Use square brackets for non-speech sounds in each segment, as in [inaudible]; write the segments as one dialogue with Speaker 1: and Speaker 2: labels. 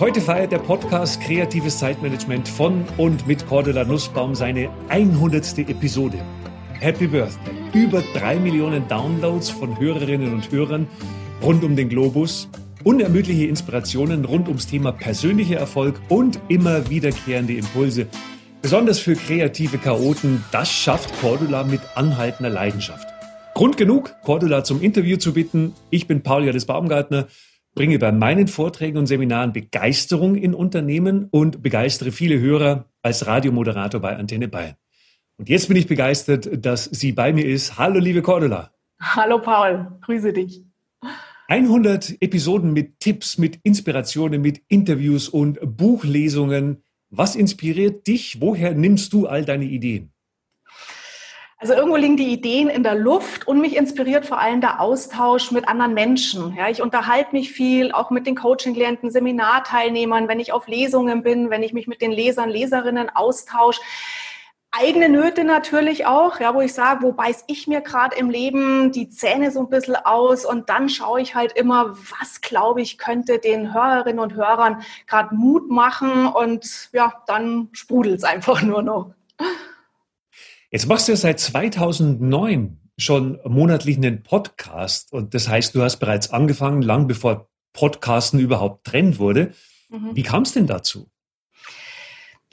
Speaker 1: Heute feiert der Podcast Kreatives Zeitmanagement von und mit Cordula Nussbaum seine 100. Episode. Happy Birthday! Über drei Millionen Downloads von Hörerinnen und Hörern rund um den Globus, unermüdliche Inspirationen rund ums Thema persönlicher Erfolg und immer wiederkehrende Impulse. Besonders für kreative Chaoten, das schafft Cordula mit anhaltender Leidenschaft. Grund genug, Cordula zum Interview zu bitten. Ich bin Paul Jadis Baumgartner bringe bei meinen Vorträgen und Seminaren Begeisterung in Unternehmen und begeistere viele Hörer als Radiomoderator bei Antenne Bayern. Und jetzt bin ich begeistert, dass sie bei mir ist. Hallo, liebe Cordula.
Speaker 2: Hallo, Paul. Grüße dich.
Speaker 1: 100 Episoden mit Tipps, mit Inspirationen, mit Interviews und Buchlesungen. Was inspiriert dich? Woher nimmst du all deine Ideen?
Speaker 2: Also irgendwo liegen die Ideen in der Luft und mich inspiriert vor allem der Austausch mit anderen Menschen. Ja, ich unterhalte mich viel, auch mit den Coaching-Klienten, Seminarteilnehmern, wenn ich auf Lesungen bin, wenn ich mich mit den Lesern, Leserinnen austausche. Eigene Nöte natürlich auch, ja, wo ich sage, wo beiß ich mir gerade im Leben die Zähne so ein bisschen aus und dann schaue ich halt immer, was glaube ich könnte den Hörerinnen und Hörern gerade Mut machen und ja, dann sprudelt es einfach nur noch.
Speaker 1: Jetzt machst du ja seit 2009 schon monatlich einen Podcast und das heißt, du hast bereits angefangen, lang bevor Podcasten überhaupt Trend wurde. Mhm. Wie kam es denn dazu?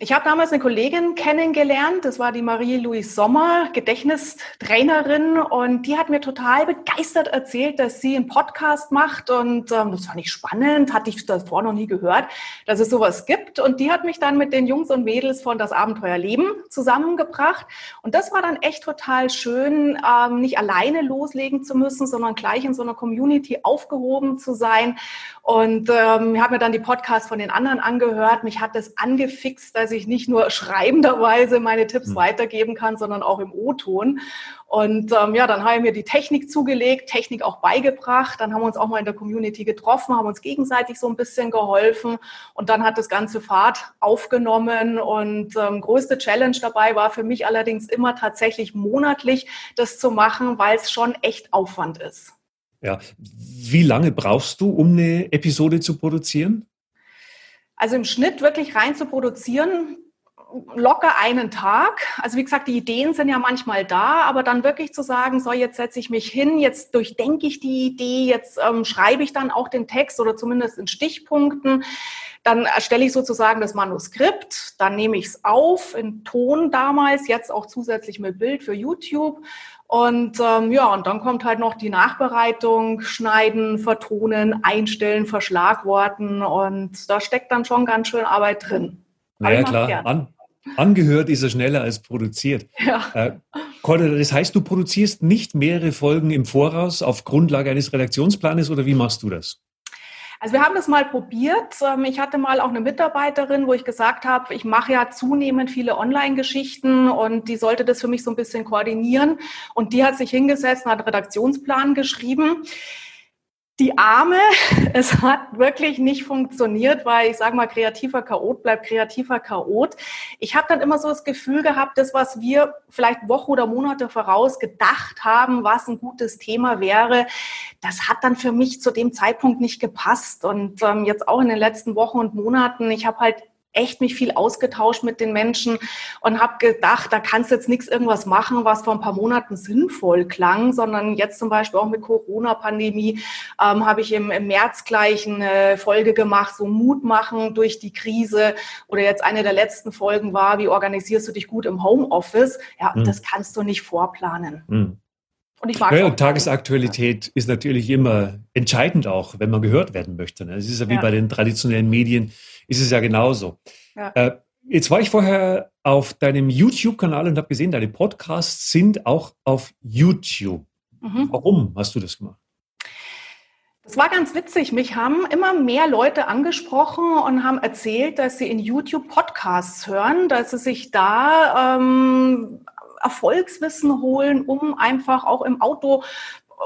Speaker 2: Ich habe damals eine Kollegin kennengelernt, das war die Marie-Louise Sommer, Gedächtnistrainerin, und die hat mir total begeistert erzählt, dass sie einen Podcast macht und ähm, das fand ich spannend, hatte ich davor noch nie gehört, dass es sowas gibt. Und die hat mich dann mit den Jungs und Mädels von Das Abenteuer Leben zusammengebracht. Und das war dann echt total schön, ähm, nicht alleine loslegen zu müssen, sondern gleich in so einer Community aufgehoben zu sein. Und ähm, ich habe mir dann die Podcasts von den anderen angehört. Mich hat das angefixt, dass ich nicht nur [laughs] schreibenderweise meine Tipps mhm. weitergeben kann, sondern auch im O-Ton. Und ähm, ja, dann habe ich mir die Technik zugelegt, Technik auch beigebracht. Dann haben wir uns auch mal in der Community getroffen, haben uns gegenseitig so ein bisschen geholfen. Und dann hat das ganze Fahrt aufgenommen. Und ähm, größte Challenge dabei war für mich allerdings immer tatsächlich monatlich das zu machen, weil es schon echt Aufwand ist.
Speaker 1: Ja, wie lange brauchst du, um eine Episode zu produzieren?
Speaker 2: Also im Schnitt wirklich rein zu produzieren, locker einen Tag. Also wie gesagt, die Ideen sind ja manchmal da, aber dann wirklich zu sagen, so jetzt setze ich mich hin, jetzt durchdenke ich die Idee, jetzt ähm, schreibe ich dann auch den Text oder zumindest in Stichpunkten. Dann erstelle ich sozusagen das Manuskript, dann nehme ich es auf in Ton damals, jetzt auch zusätzlich mit Bild für YouTube und ähm, ja, und dann kommt halt noch die Nachbereitung, schneiden, vertonen, einstellen, verschlagworten und da steckt dann schon ganz schön Arbeit drin.
Speaker 1: Naja, klar. An, angehört ist er schneller als produziert. [laughs] Ja. Äh, Cordula, das heißt, du produzierst nicht mehrere Folgen im Voraus auf Grundlage eines Redaktionsplanes oder wie machst du das?
Speaker 2: Also wir haben das mal probiert. Ähm, ich hatte mal auch eine Mitarbeiterin, wo ich gesagt habe, ich mache ja zunehmend viele Online-Geschichten und die sollte das für mich so ein bisschen koordinieren. Und die hat sich hingesetzt und hat einen Redaktionsplan geschrieben die Arme, [laughs] es hat wirklich nicht funktioniert, weil ich sage mal, kreativer Chaot bleibt kreativer Chaot. Ich habe dann immer so das Gefühl gehabt, das, was wir vielleicht Wochen oder Monate voraus gedacht haben, was ein gutes Thema wäre, das hat dann für mich zu dem Zeitpunkt nicht gepasst. Und ähm, jetzt auch in den letzten Wochen und Monaten, ich habe halt echt mich viel ausgetauscht mit den Menschen und habe gedacht, da kannst du jetzt nichts irgendwas machen, was vor ein paar Monaten sinnvoll klang, sondern jetzt zum Beispiel auch mit Corona-Pandemie ähm, habe ich im, im März gleich eine Folge gemacht, so Mut machen durch die Krise oder jetzt eine der letzten Folgen war, wie organisierst du dich gut im Homeoffice? Ja, mhm. das kannst du nicht vorplanen. Mhm.
Speaker 1: Und ich mag ja, und Tagesaktualität ist natürlich immer entscheidend auch, wenn man gehört werden möchte. Ne? Es ist ja wie ja. bei den traditionellen Medien, ist es ja genauso. Ja. Äh, jetzt war ich vorher auf deinem YouTube-Kanal und habe gesehen, deine Podcasts sind auch auf YouTube. Mhm. Warum hast du das gemacht?
Speaker 2: Das war ganz witzig. Mich haben immer mehr Leute angesprochen und haben erzählt, dass sie in YouTube Podcasts hören, dass sie sich da ähm, Erfolgswissen holen, um einfach auch im Auto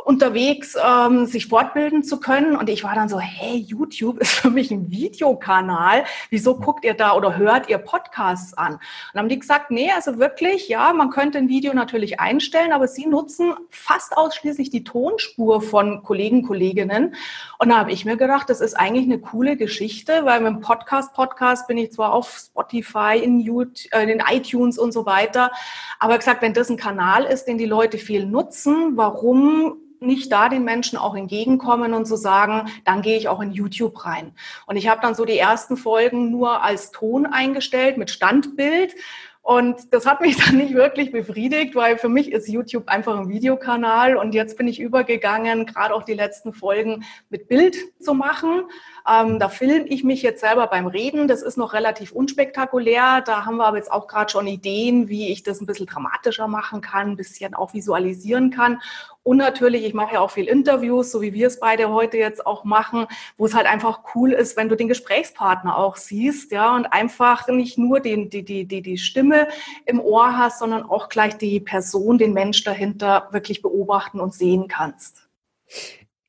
Speaker 2: unterwegs, ähm, sich fortbilden zu können. Und ich war dann so, hey, YouTube ist für mich ein Videokanal. Wieso guckt ihr da oder hört ihr Podcasts an? Und dann haben die gesagt, nee, also wirklich, ja, man könnte ein Video natürlich einstellen, aber sie nutzen fast ausschließlich die Tonspur von Kollegen, Kolleginnen. Und da habe ich mir gedacht, das ist eigentlich eine coole Geschichte, weil mit dem Podcast-Podcast bin ich zwar auf Spotify, in, YouTube, äh, in iTunes und so weiter, aber gesagt, wenn das ein Kanal ist, den die Leute viel nutzen, warum nicht da den Menschen auch entgegenkommen und zu sagen, dann gehe ich auch in YouTube rein. Und ich habe dann so die ersten Folgen nur als Ton eingestellt mit Standbild. Und das hat mich [laughs] dann nicht wirklich befriedigt, weil für mich ist YouTube einfach ein Videokanal. Und jetzt bin ich übergegangen, gerade auch die letzten Folgen mit Bild zu machen. Ähm, da filme ich mich jetzt selber beim Reden. Das ist noch relativ unspektakulär. Da haben wir aber jetzt auch gerade schon Ideen, wie ich das ein bisschen dramatischer machen kann, ein bisschen auch visualisieren kann. Und natürlich, ich mache ja auch viel Interviews, so wie wir es beide heute jetzt auch machen, wo es halt einfach cool ist, wenn du den Gesprächspartner auch siehst, ja, und einfach nicht nur den, die, die, die, die Stimme im Ohr hast, sondern auch gleich die Person, den Mensch dahinter wirklich beobachten und sehen kannst.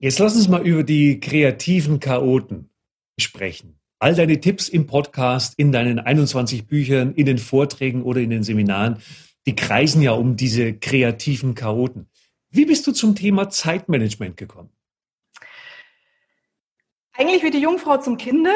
Speaker 1: Jetzt lass uns mal über die kreativen Chaoten sprechen. All deine Tipps im Podcast, in deinen 21 Büchern, in den Vorträgen oder in den Seminaren, die kreisen ja um diese kreativen Chaoten. Wie bist du zum Thema Zeitmanagement gekommen?
Speaker 2: Eigentlich wie die Jungfrau zum Kinde.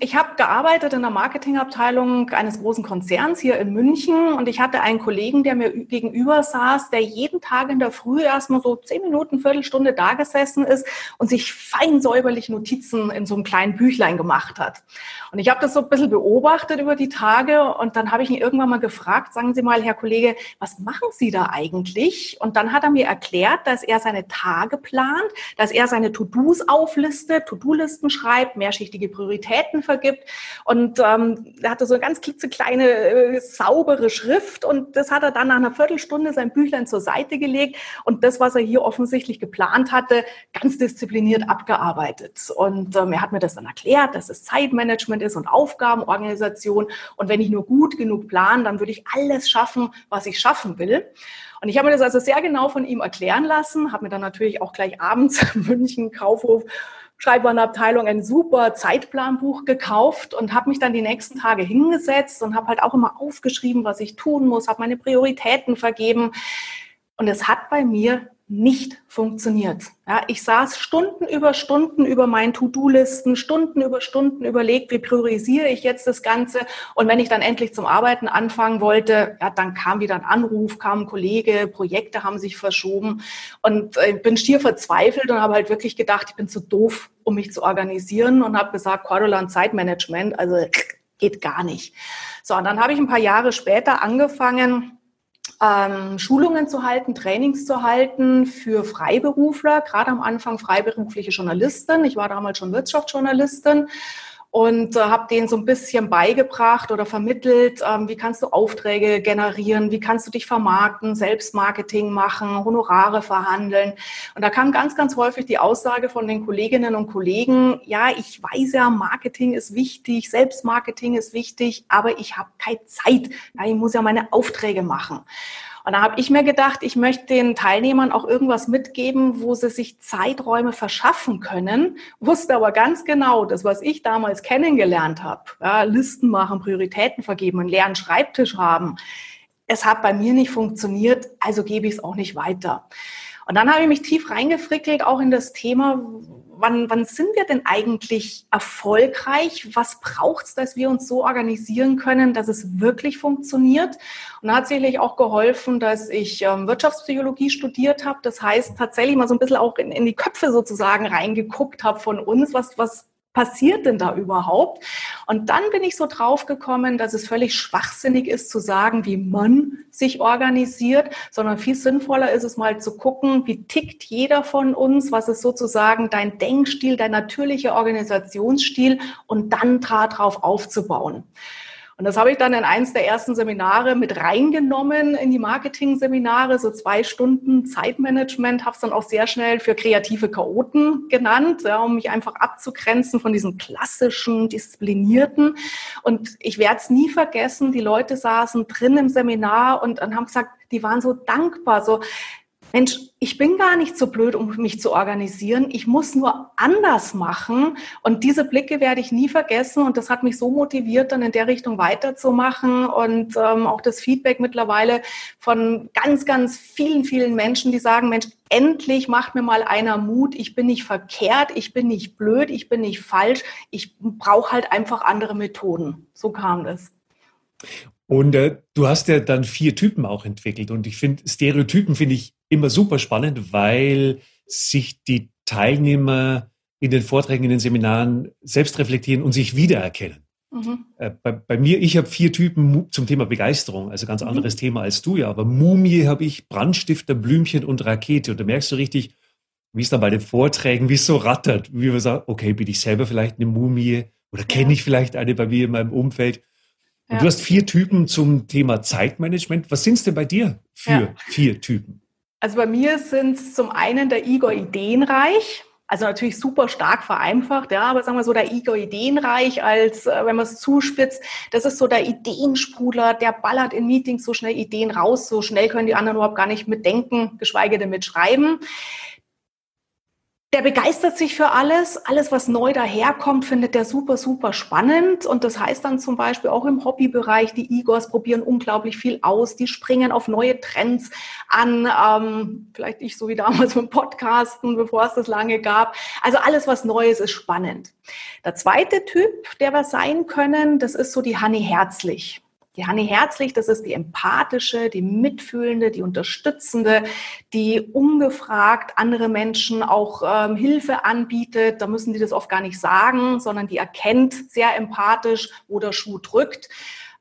Speaker 2: Ich habe gearbeitet in der Marketingabteilung eines großen Konzerns hier in München und ich hatte einen Kollegen, der mir gegenüber saß, der jeden Tag in der Früh erstmal so zehn Minuten, Viertelstunde da gesessen ist und sich fein säuberlich Notizen in so einem kleinen Büchlein gemacht hat. Und ich habe das so ein bisschen beobachtet über die Tage und dann habe ich ihn irgendwann mal gefragt, sagen Sie mal, Herr Kollege, was machen Sie da eigentlich? Und dann hat er mir erklärt, dass er seine Tage plant, dass er seine To-Dos auflistet, To-Do-Listen Listen schreibt, mehrschichtige Prioritäten vergibt. Und ähm, er hatte so eine ganz klitzekleine, äh, saubere Schrift. Und das hat er dann nach einer Viertelstunde sein Büchlein zur Seite gelegt. Und das, was er hier offensichtlich geplant hatte, ganz diszipliniert abgearbeitet. Und ähm, er hat mir das dann erklärt, dass es Zeitmanagement ist und Aufgabenorganisation. Und wenn ich nur gut genug plan, dann würde ich alles schaffen, was ich schaffen will. Und ich habe mir das also sehr genau von ihm erklären lassen, habe mir dann natürlich auch gleich abends [laughs] München Kaufhof Schreibwarenabteilung ein super Zeitplanbuch gekauft und habe mich dann die nächsten Tage hingesetzt und habe halt auch immer aufgeschrieben, was ich tun muss, habe meine Prioritäten vergeben. Und es hat bei mir nicht funktioniert. Ja, ich saß Stunden über Stunden über meinen To-Do-Listen, Stunden über Stunden überlegt, wie priorisiere ich jetzt das Ganze. Und wenn ich dann endlich zum Arbeiten anfangen wollte, ja, dann kam wieder ein Anruf, kam ein Kollege, Projekte haben sich verschoben und äh, bin schier verzweifelt und habe halt wirklich gedacht, ich bin zu doof, um mich zu organisieren und habe gesagt, Cordolan Zeitmanagement, also geht gar nicht. So, und dann habe ich ein paar Jahre später angefangen, ähm, Schulungen zu halten, Trainings zu halten für Freiberufler, gerade am Anfang freiberufliche Journalistin. Ich war damals schon Wirtschaftsjournalistin und äh, habe denen so ein bisschen beigebracht oder vermittelt, ähm, wie kannst du Aufträge generieren, wie kannst du dich vermarkten, Selbstmarketing machen, Honorare verhandeln. Und da kam ganz, ganz häufig die Aussage von den Kolleginnen und Kollegen, ja, ich weiß ja, Marketing ist wichtig, Selbstmarketing ist wichtig, aber ich habe keine Zeit. Ja, ich muss ja meine Aufträge machen. Und da habe ich mir gedacht, ich möchte den Teilnehmern auch irgendwas mitgeben, wo sie sich Zeiträume verschaffen können, wusste aber ganz genau, das, was ich damals kennengelernt habe, ja, Listen machen, Prioritäten vergeben, einen leeren Schreibtisch haben, es hat bei mir nicht funktioniert, also gebe ich es auch nicht weiter. Und dann habe ich mich tief reingefrickelt, auch in das Thema, wann, wann sind wir denn eigentlich erfolgreich? Was braucht es, dass wir uns so organisieren können, dass es wirklich funktioniert? Und da hat sicherlich auch geholfen, dass ich ähm, Wirtschaftspsychologie studiert habe. Das heißt, tatsächlich mal so ein bisschen auch in, in die Köpfe sozusagen reingeguckt habe von uns, was, was passiert denn da überhaupt? Und dann bin ich so drauf gekommen, dass es völlig schwachsinnig ist zu sagen, wie man sich organisiert, sondern viel sinnvoller ist es mal zu gucken, wie tickt jeder von uns, was ist sozusagen dein Denkstil, dein natürlicher Organisationsstil und dann darauf aufzubauen. Und das habe ich dann in eins der ersten Seminare mit reingenommen in die Marketing-Seminare, so zwei Stunden Zeitmanagement, habe es dann auch sehr schnell für kreative Chaoten genannt, ja, um mich einfach abzugrenzen von diesen klassischen, disziplinierten. Und ich werde es nie vergessen, die Leute saßen drin im Seminar und, und haben gesagt, die waren so dankbar, so Mensch, ich bin gar nicht so blöd, um mich zu organisieren. Ich muss nur anders machen. Und diese Blicke werde ich nie vergessen. Und das hat mich so motiviert, dann in der Richtung weiterzumachen. Und ähm, auch das Feedback mittlerweile von ganz, ganz vielen, vielen Menschen, die sagen, Mensch, endlich macht mir mal einer Mut. Ich bin nicht verkehrt, ich bin nicht blöd, ich bin nicht falsch. Ich brauche halt einfach andere Methoden. So kam das.
Speaker 1: Und äh, du hast ja dann vier Typen auch entwickelt. Und ich finde, Stereotypen finde ich immer super spannend, weil sich die Teilnehmer in den Vorträgen, in den Seminaren selbst reflektieren und sich wiedererkennen. Mhm. Äh, bei, bei, mir, ich habe vier Typen zum Thema Begeisterung, also ganz mhm. anderes mhm. Thema als du ja. Aber Mumie habe ich, Brandstifter, Blümchen und Rakete. Und da merkst du richtig, wie es dann bei den Vorträgen, wie es so rattert, wie man sagt, okay, bin ich selber vielleicht eine Mumie oder kenne ich vielleicht eine bei mir in meinem Umfeld? Und ja. du hast vier Typen zum Thema Zeitmanagement. Was sind es denn bei dir für ja. vier Typen?
Speaker 2: Also bei mir sind es zum einen der Igor Ideenreich. Also natürlich super stark vereinfacht, ja, aber sagen wir so, der Igor Ideenreich als, äh, wenn man es zuspitzt, das ist so der Ideensprudler, der ballert in Meetings so schnell Ideen raus, so schnell können die anderen überhaupt gar nicht mitdenken, geschweige denn mitschreiben. Der begeistert sich für alles. Alles, was neu daherkommt, findet der super, super spannend. Und das heißt dann zum Beispiel auch im Hobbybereich, die Igors probieren unglaublich viel aus. Die springen auf neue Trends an. Ähm, vielleicht ich so wie damals mit Podcasten, bevor es das lange gab. Also alles, was Neues ist spannend. Der zweite Typ, der wir sein können, das ist so die Hanni Herzlich. Die Hanni Herzlich, das ist die empathische, die mitfühlende, die unterstützende, die ungefragt andere Menschen auch ähm, Hilfe anbietet. Da müssen die das oft gar nicht sagen, sondern die erkennt sehr empathisch, wo der Schuh drückt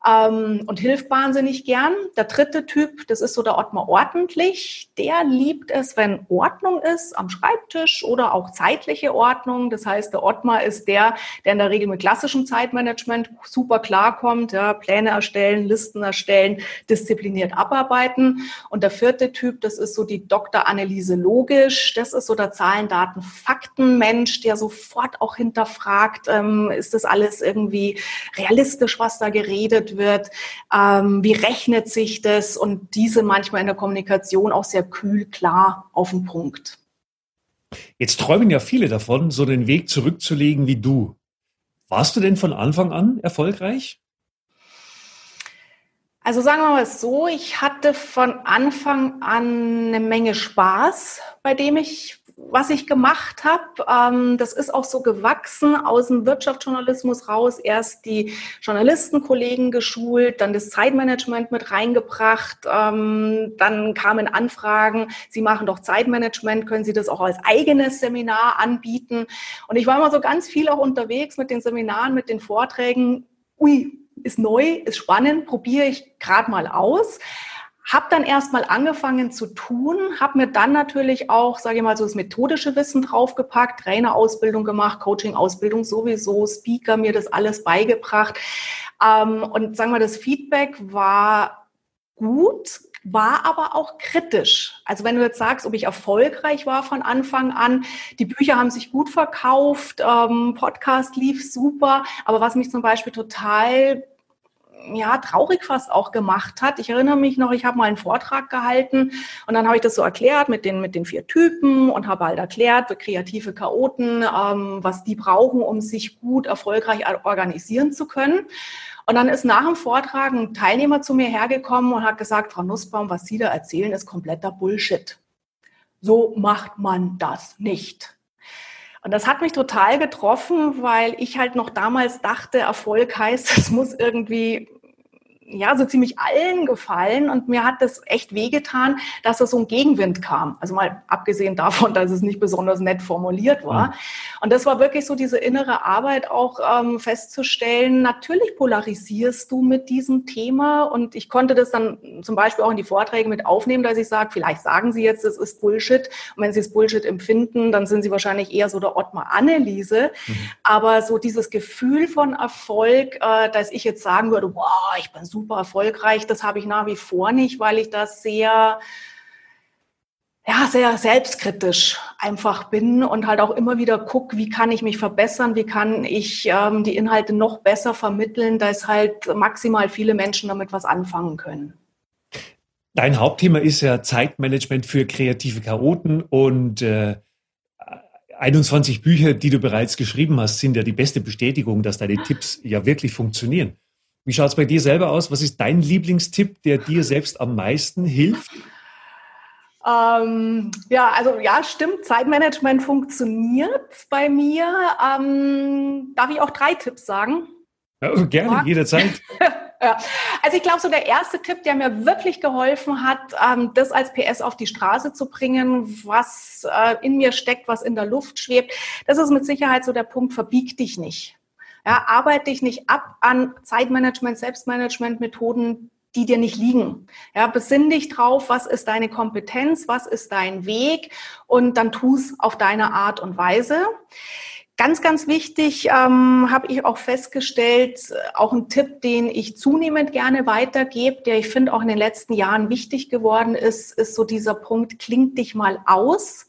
Speaker 2: ähm, und hilft wahnsinnig gern. Der dritte Typ, das ist so der Ottmar ordentlich. Der liebt es, wenn Ordnung ist am Schreibtisch oder auch zeitliche Ordnung. Das heißt, der Ottmar ist der, der in der Regel mit klassischem Zeitmanagement super klarkommt. Ja, Pläne erstellen, Listen erstellen, diszipliniert abarbeiten. Und der vierte Typ, das ist so die. Anneliese Logisch. Das ist so der Zahlen, Daten, Fakten Mensch, der sofort auch hinterfragt, ähm, ist das alles irgendwie realistisch, was da geredet wird, ähm, wie rechnet sich das und diese manchmal in der Kommunikation auch sehr kühl, klar auf den Punkt.
Speaker 1: Jetzt träumen ja viele davon, so den Weg zurückzulegen wie du. Warst du denn von Anfang an erfolgreich?
Speaker 2: Also sagen wir mal so, ich hatte von Anfang an eine Menge Spaß, bei dem ich was ich gemacht habe, ähm, das ist auch so gewachsen aus dem Wirtschaftsjournalismus raus. Erst die Journalistenkollegen geschult, dann das Zeitmanagement mit reingebracht. Ähm, dann kamen Anfragen, Sie machen doch Zeitmanagement, können Sie das auch als eigenes Seminar anbieten? Und ich war immer so ganz viel auch unterwegs mit den Seminaren, mit den Vorträgen. Ui, ist neu, ist spannend, probiere ich gerade mal aus. Habe dann erstmal angefangen zu tun, habe mir dann natürlich auch, sage ich mal, so das methodische Wissen draufgepackt, Trainerausbildung gemacht, Coaching-Ausbildung sowieso, Speaker, mir das alles beigebracht. Ähm, und sagen wir, das Feedback war gut, war aber auch kritisch. Also wenn du jetzt sagst, ob ich erfolgreich war von Anfang an, die Bücher haben sich gut verkauft, ähm, Podcast lief super, aber was mich zum Beispiel total ja, traurig fast auch gemacht hat. Ich erinnere mich noch, ich habe mal einen Vortrag gehalten und dann habe ich das so erklärt mit den, mit den vier Typen und habe halt erklärt, kreative Chaoten, ähm, was die brauchen, um sich gut, erfolgreich organisieren zu können. Und dann ist nach dem Vortrag ein Teilnehmer zu mir hergekommen und hat gesagt, Frau Nussbaum, was Sie da erzählen, ist kompletter Bullshit. So macht man das nicht. Und das hat mich total getroffen, weil ich halt noch damals dachte, Erfolg heißt, [laughs] es muss irgendwie ja, so ziemlich allen gefallen und mir hat das echt wehgetan, dass da so ein Gegenwind kam. Also mal abgesehen davon, dass es nicht besonders nett formuliert war. Mhm. Und das war wirklich so diese innere Arbeit auch ähm, festzustellen, natürlich polarisierst du mit diesem Thema und ich konnte das dann zum Beispiel auch in die Vorträge mit aufnehmen, dass ich sage, vielleicht sagen Sie jetzt, es ist Bullshit und wenn Sie es Bullshit empfinden, dann sind Sie wahrscheinlich eher so der Ottmar Anneliese. Mhm. Aber so dieses Gefühl von Erfolg, äh, dass ich jetzt sagen würde, boah, ich bin so super erfolgreich. Das habe ich nach wie vor nicht, weil ich das sehr, ja, sehr selbstkritisch einfach bin und halt auch immer wieder gucke, wie kann ich mich verbessern, wie kann ich ähm, die Inhalte noch besser vermitteln, dass halt maximal viele Menschen damit was anfangen können.
Speaker 1: Dein Hauptthema ist ja Zeitmanagement für kreative Chaoten und äh, 21 Bücher, die du bereits geschrieben hast, sind ja die beste Bestätigung, dass deine Tipps ja wirklich funktionieren. Wie schaut es bei dir selber aus? Was ist dein Lieblingstipp, der dir selbst am meisten hilft?
Speaker 2: Ähm, ja, also ja, stimmt. Zeitmanagement funktioniert bei mir. Ähm, darf ich auch drei Tipps sagen?
Speaker 1: Ja, gerne, ja. jederzeit. [laughs]
Speaker 2: ja. Also ich glaube, so der erste Tipp, der mir wirklich geholfen hat, ähm, das als PS auf die Straße zu bringen, was äh, in mir steckt, was in der Luft schwebt, das ist mit Sicherheit so der Punkt, verbieg dich nicht. Ja, arbeite dich nicht ab an Zeitmanagement, Selbstmanagement-Methoden, die dir nicht liegen. Ja, besinn dich drauf, was ist deine Kompetenz, was ist dein Weg und dann tu es auf deine Art und Weise. Ganz, ganz wichtig ähm, habe ich auch festgestellt, auch ein Tipp, den ich zunehmend gerne weitergebe, der ich finde auch in den letzten Jahren wichtig geworden ist, ist so dieser Punkt, klingt dich mal aus.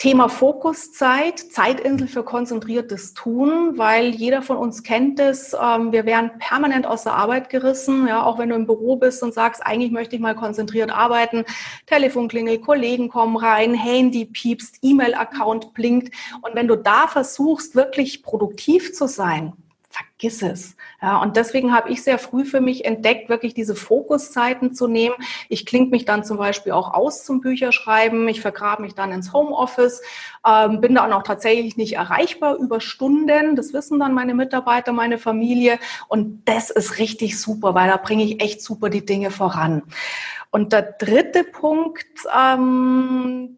Speaker 2: Thema Fokuszeit, Zeitinsel für konzentriertes Tun, weil jeder von uns kennt es. Ähm, wir werden permanent aus der Arbeit gerissen, ja, auch wenn du im Büro bist und sagst, eigentlich möchte ich mal konzentriert arbeiten. Telefon klingelt, Kollegen kommen rein, Handy piepst, E-Mail-Account blinkt. Und wenn du da versuchst, wirklich produktiv zu sein, vergiss es. Ja, und deswegen habe ich sehr früh für mich entdeckt, wirklich diese Fokuszeiten zu nehmen. Ich klinge mich dann zum Beispiel auch aus zum Bücherschreiben. Ich vergrabe mich dann ins Homeoffice, ähm, bin dann auch tatsächlich nicht erreichbar über Stunden. Das wissen dann meine Mitarbeiter, meine Familie. Und das ist richtig super, weil da bringe ich echt super die Dinge voran. Und der dritte Punkt, ähm,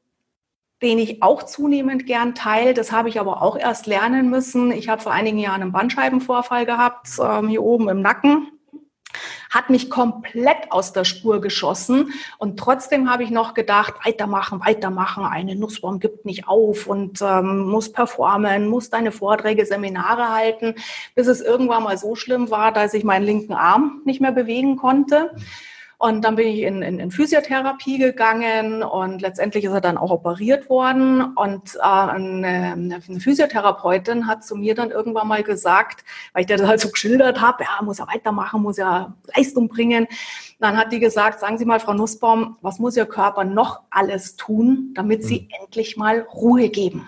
Speaker 2: den ich auch zunehmend gern teile. Das habe ich aber auch erst lernen müssen. Ich habe vor einigen Jahren einen Bandscheibenvorfall gehabt, ähm, hier oben im Nacken. Hat mich komplett aus der Spur geschossen. Und trotzdem habe ich noch gedacht, weitermachen, weitermachen. Eine Nussbaum gibt nicht auf und ähm, muss performen, muss deine Vorträge, Seminare halten, bis es irgendwann mal so schlimm war, dass ich meinen linken Arm nicht mehr bewegen konnte. Und dann bin ich in, in, in Physiotherapie gegangen und letztendlich ist er dann auch operiert worden. Und äh, eine, eine Physiotherapeutin hat zu mir dann irgendwann mal gesagt, weil ich das halt so geschildert habe, ja, muss ja weitermachen, muss ja Leistung bringen. Dann hat die gesagt, sagen Sie mal, Frau Nussbaum, was muss Ihr Körper noch alles tun, damit Sie mhm. endlich mal Ruhe geben?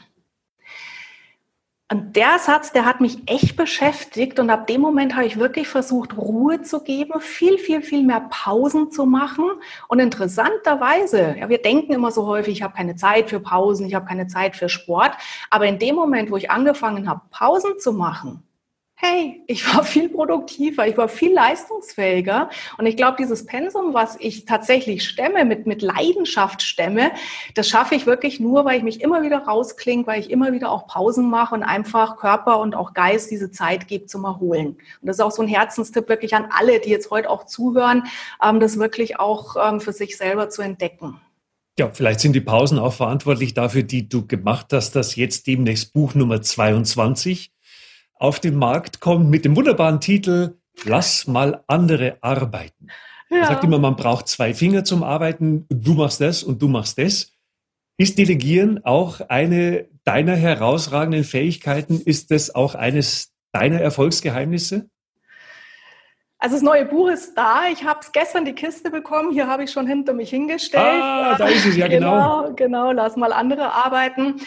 Speaker 2: Und der Satz, der hat mich echt beschäftigt und ab dem Moment habe ich wirklich versucht, Ruhe zu geben, viel, viel, viel mehr Pausen zu machen. Und interessanterweise, ja, wir denken immer so häufig, ich habe keine Zeit für Pausen, ich habe keine Zeit für Sport. Aber in dem Moment, wo ich angefangen habe, Pausen zu machen, hey, ich war [laughs] viel produktiver, ich war viel leistungsfähiger. Und ich glaube, dieses Pensum, was ich tatsächlich stemme, mit, mit Leidenschaft stemme, das schaffe ich wirklich nur, weil ich mich immer wieder rausklinge, weil ich immer wieder auch Pausen mache und einfach Körper und auch Geist diese Zeit gebe zum Erholen. Und das ist auch so ein Herzenstipp wirklich an alle, die jetzt heute auch zuhören, ähm, das wirklich auch ähm, für sich selber zu entdecken.
Speaker 1: Ja, vielleicht sind die Pausen auch verantwortlich dafür, die du gemacht hast, dass jetzt demnächst Buch Nummer 22 auf den Markt kommt mit dem wunderbaren Titel Lass mal andere arbeiten. Ja. Man sagt immer, man braucht zwei Finger zum Arbeiten. Du machst das und du machst das. Ist Delegieren auch eine deiner herausragenden Fähigkeiten? Ist das auch eines deiner Erfolgsgeheimnisse?
Speaker 2: Also das neue Buch ist da. Ich habe es gestern die Kiste bekommen. Hier habe ich schon hinter mich hingestellt.
Speaker 1: Ah, da ist es ja genau.
Speaker 2: Genau, genau. Lass mal andere arbeiten.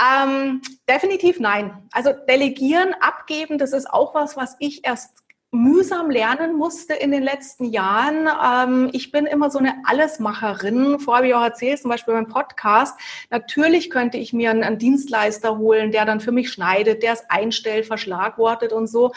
Speaker 2: Ähm, definitiv nein. Also delegieren, abgeben, das ist auch was, was ich erst mühsam lernen musste in den letzten Jahren. Ähm, ich bin immer so eine Allesmacherin. Vorher habe ich auch erzählt, zum Beispiel beim Podcast. Natürlich könnte ich mir einen, Dienstleister holen, der dann für mich schneidet, der es einstellt, verschlagwortet und so.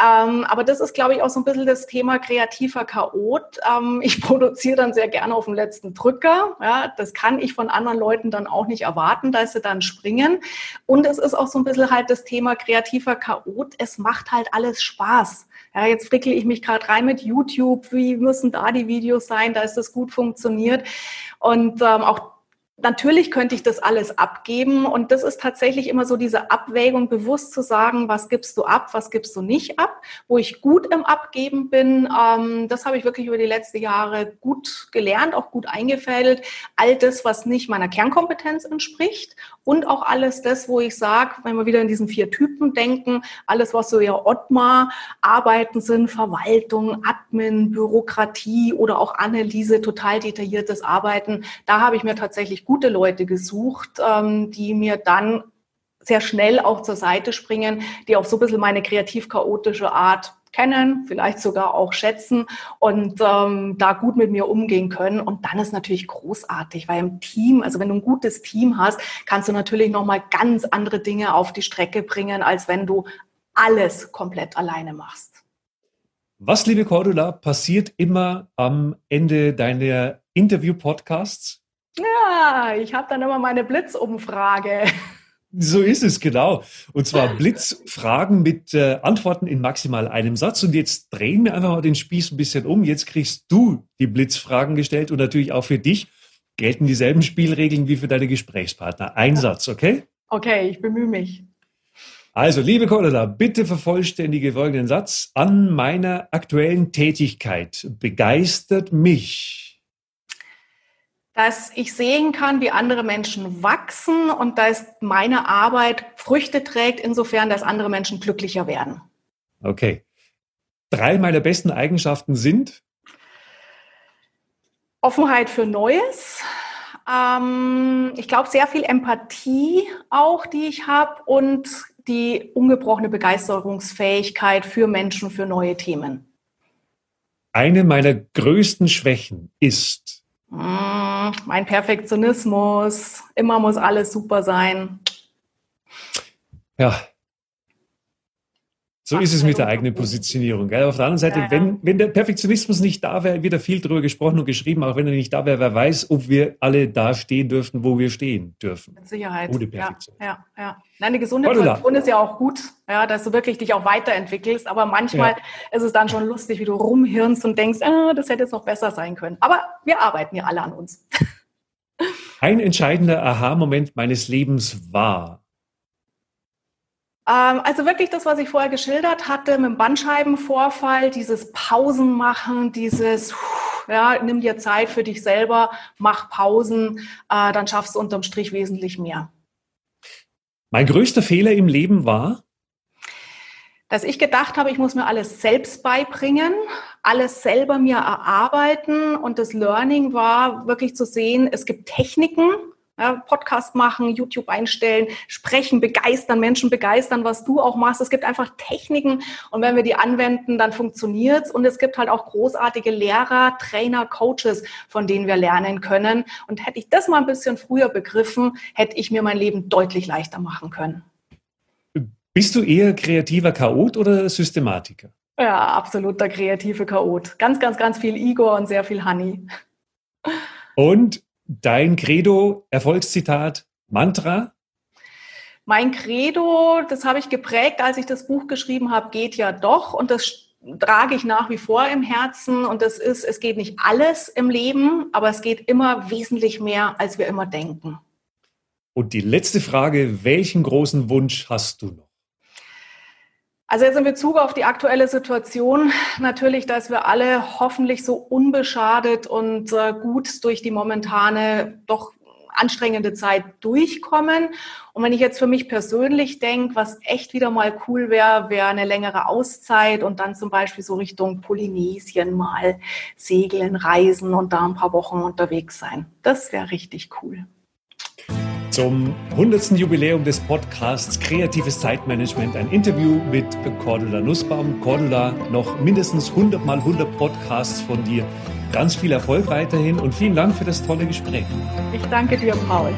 Speaker 2: Ähm, aber das ist, glaube ich, auch so ein bisschen das Thema kreativer Chaot. Ähm, ich [laughs] produziere dann sehr gerne auf dem letzten Drücker. Ja, das kann ich von anderen Leuten dann auch nicht erwarten, dass sie dann springen. Und es ist auch so ein bisschen halt das Thema kreativer Chaot. Es macht halt alles Spaß. Ja, jetzt frickel ich mich gerade rein mit YouTube. Wie müssen da die Videos sein, dass das gut funktioniert? Und ähm, auch natürlich könnte ich das alles abgeben und das ist tatsächlich immer so diese Abwägung, bewusst zu sagen, was gibst du ab, was gibst du nicht ab, wo ich gut im Abgeben bin. Ähm, das habe ich wirklich über die letzten Jahre gut gelernt, auch gut eingefädelt. All das, was nicht meiner Kernkompetenz entspricht und auch alles das, wo ich sage, wenn wir wieder in diesen vier Typen denken, alles, was so ja Ottmar Arbeiten sind, Verwaltung, Admin, Bürokratie oder auch Analyse, total detailliertes Arbeiten, da habe ich mir tatsächlich gute Leute gesucht, ähm, die mir dann sehr schnell auch zur Seite springen, die auch so ein bisschen meine kreativ-chaotische Art kennen, vielleicht sogar auch schätzen und ähm, da gut mit mir umgehen können. Und dann ist natürlich großartig, weil im Team, also wenn du ein gutes Team hast, kannst du natürlich nochmal ganz andere Dinge auf die Strecke bringen, als wenn du alles komplett alleine machst.
Speaker 1: Was, liebe Cordula, passiert immer am Ende deiner Interview-Podcasts?
Speaker 2: Ja, ich habe dann immer meine Blitzumfrage.
Speaker 1: So ist es, genau. Und zwar Blitzfragen mit äh, Antworten in maximal einem Satz. Und jetzt drehen wir einfach mal den Spieß ein bisschen um. Jetzt kriegst du die Blitzfragen gestellt und natürlich auch für dich gelten dieselben Spielregeln wie für deine Gesprächspartner. Ein Satz, okay?
Speaker 2: Okay, ich bemühe mich.
Speaker 1: Also, liebe Cordula, bitte vervollständige folgenden Satz. An meiner aktuellen Tätigkeit begeistert mich
Speaker 2: dass ich sehen kann, wie andere Menschen wachsen und dass meine Arbeit Früchte trägt, insofern, dass andere Menschen glücklicher werden.
Speaker 1: Okay. Drei meiner besten Eigenschaften sind?
Speaker 2: Offenheit für Neues. Ähm, ich glaube, sehr viel Empathie auch, die ich habe und die ungebrochene Begeisterungsfähigkeit für Menschen, für neue Themen.
Speaker 1: Eine meiner größten Schwächen ist?
Speaker 2: Hm, mein Perfektionismus, immer muss alles super sein.
Speaker 1: Ja. So ist es mit der eigenen Positionierung. Gell? Auf der anderen Seite, ja, ja. Wenn, wenn der Perfektionismus nicht da wäre, wird da viel drüber gesprochen und geschrieben, auch wenn er nicht da wäre, wer weiß, ob wir alle da stehen dürften, wo wir stehen dürfen.
Speaker 2: Mit Sicherheit. Ohne Perfektion. Ja, ja, ja. Nein, eine gesunde Position ist ja auch gut, ja, dass du wirklich dich auch weiterentwickelst. Aber manchmal ist es dann schon lustig, wie du rumhirnst und denkst, ah, das hätte jetzt noch besser sein können. Aber wir arbeiten ja alle an uns.
Speaker 1: Ein entscheidender Aha-Moment meines Lebens war.
Speaker 2: Ähm, also wirklich das, was ich vorher geschildert hatte, mit dem Bandscheibenvorfall, dieses Pausen machen, dieses, ja, nimm dir Zeit für dich selber, mach Pausen, äh, dann schaffst du unterm Strich wesentlich mehr.
Speaker 1: Mein größter Fehler im Leben war?
Speaker 2: Dass ich gedacht habe, ich muss mir alles selbst beibringen, alles selber mir erarbeiten. Und das Learning war wirklich zu sehen, es gibt Techniken, ja, Podcast machen, YouTube einstellen, sprechen, begeistern, Menschen begeistern, was du auch machst. Es gibt einfach Techniken und wenn wir die anwenden, dann funktioniert's. Und es gibt halt auch großartige Lehrer, Trainer, Coaches, von denen wir lernen können. Und hätte ich das mal ein bisschen früher begriffen, hätte ich mir mein Leben deutlich leichter machen können.
Speaker 1: Bist du eher kreativer Chaot oder Systematiker?
Speaker 2: Ja, absoluter kreative Chaot. Ganz, ganz, ganz viel Igor und sehr viel Honey.
Speaker 1: Und dein Credo, Erfolgszitat, Mantra?
Speaker 2: Mein Credo, das habe ich geprägt, als ich das Buch geschrieben habe, geht ja doch. Und das trage ich nach wie vor im Herzen. Und das ist, es geht nicht alles im Leben, aber es geht immer wesentlich mehr, als wir immer denken.
Speaker 1: Und die letzte Frage, welchen großen Wunsch hast du noch?
Speaker 2: Also jetzt in Bezug auf die aktuelle Situation natürlich, dass wir alle hoffentlich so unbeschadet und äh, gut durch die momentane doch anstrengende Zeit durchkommen. Und wenn ich jetzt für mich persönlich denke, was echt wieder mal cool wäre, wäre eine längere Auszeit und dann zum Beispiel so Richtung Polynesien mal segeln, reisen und da ein paar Wochen unterwegs sein. Das wäre richtig cool.
Speaker 1: Zum 100. Jubiläum des Podcasts Kreatives Zeitmanagement ein Interview mit Cordula Nussbaum. Cordula, noch mindestens 100 mal 100 Podcasts von dir. Ganz viel Erfolg weiterhin und vielen Dank für das tolle Gespräch.
Speaker 2: Ich danke dir, Paul.